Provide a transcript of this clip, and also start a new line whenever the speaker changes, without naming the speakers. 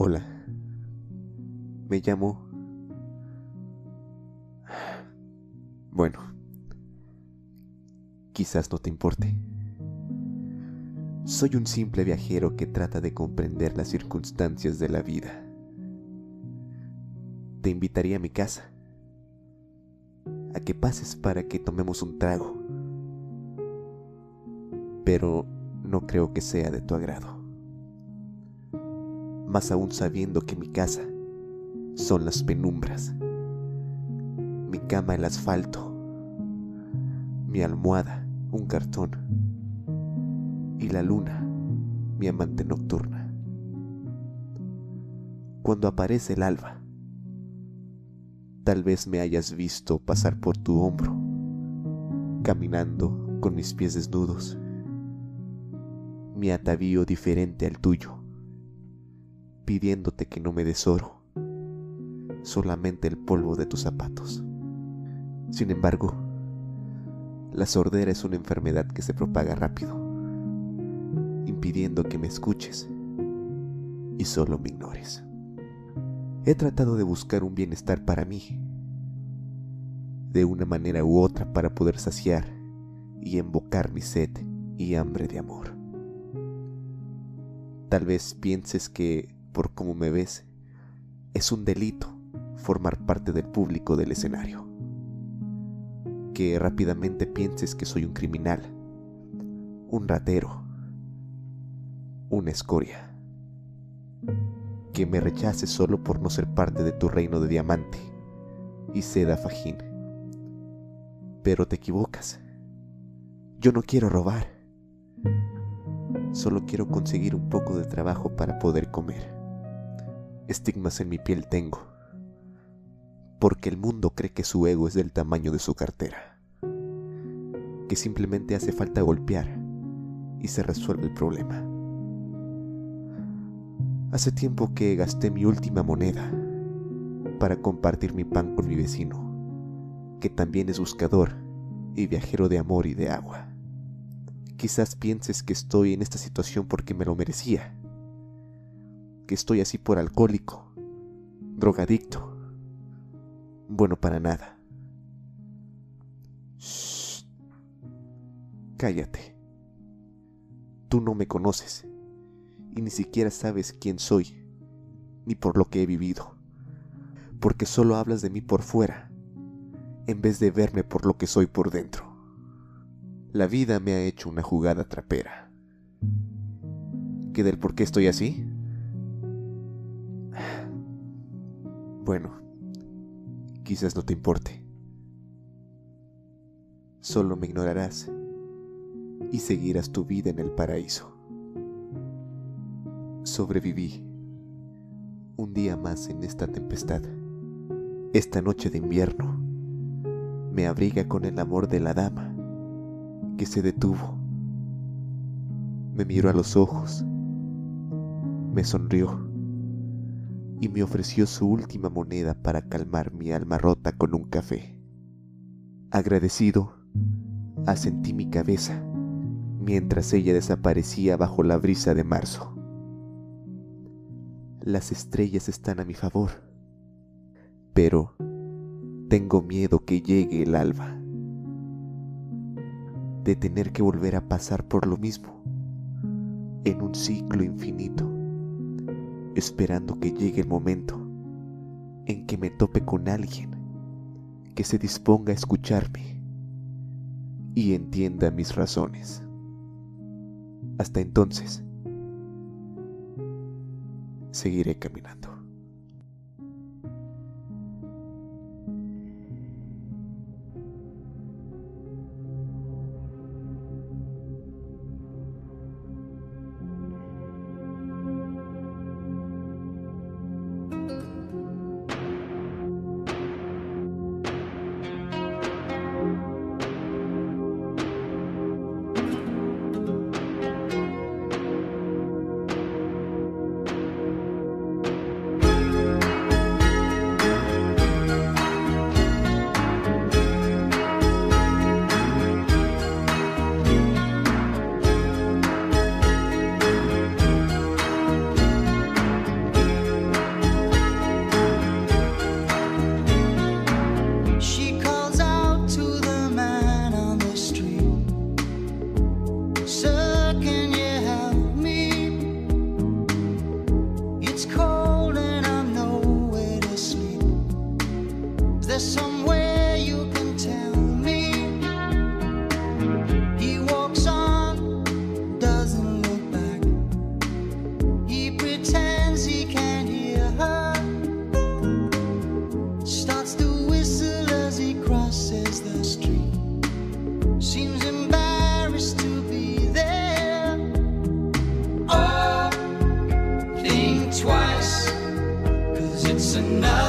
Hola. Me llamo... Bueno, quizás no te importe. Soy un simple viajero que trata de comprender las circunstancias de la vida. Te invitaría a mi casa, a que pases para que tomemos un trago, pero no creo que sea de tu agrado más aún sabiendo que mi casa son las penumbras, mi cama el asfalto, mi almohada un cartón y la luna mi amante nocturna. Cuando aparece el alba, tal vez me hayas visto pasar por tu hombro, caminando con mis pies desnudos, mi atavío diferente al tuyo pidiéndote que no me des oro, solamente el polvo de tus zapatos. Sin embargo, la sordera es una enfermedad que se propaga rápido, impidiendo que me escuches y solo me ignores. He tratado de buscar un bienestar para mí, de una manera u otra para poder saciar y embocar mi sed y hambre de amor. Tal vez pienses que por cómo me ves, es un delito formar parte del público del escenario. Que rápidamente pienses que soy un criminal, un ratero, una escoria. Que me rechaces solo por no ser parte de tu reino de diamante y seda fajín. Pero te equivocas. Yo no quiero robar. Solo quiero conseguir un poco de trabajo para poder comer estigmas en mi piel tengo, porque el mundo cree que su ego es del tamaño de su cartera, que simplemente hace falta golpear y se resuelve el problema. Hace tiempo que gasté mi última moneda para compartir mi pan con mi vecino, que también es buscador y viajero de amor y de agua. Quizás pienses que estoy en esta situación porque me lo merecía que estoy así por alcohólico, drogadicto. Bueno, para nada. Cállate. Tú no me conoces y ni siquiera sabes quién soy, ni por lo que he vivido, porque solo hablas de mí por fuera, en vez de verme por lo que soy por dentro. La vida me ha hecho una jugada trapera. ¿Qué del por qué estoy así? Bueno, quizás no te importe. Solo me ignorarás y seguirás tu vida en el paraíso. Sobreviví un día más en esta tempestad. Esta noche de invierno me abriga con el amor de la dama que se detuvo. Me miró a los ojos, me sonrió y me ofreció su última moneda para calmar mi alma rota con un café. Agradecido, asentí mi cabeza mientras ella desaparecía bajo la brisa de marzo. Las estrellas están a mi favor, pero tengo miedo que llegue el alba, de tener que volver a pasar por lo mismo, en un ciclo infinito esperando que llegue el momento en que me tope con alguien que se disponga a escucharme y entienda mis razones. Hasta entonces, seguiré caminando.
生 enough.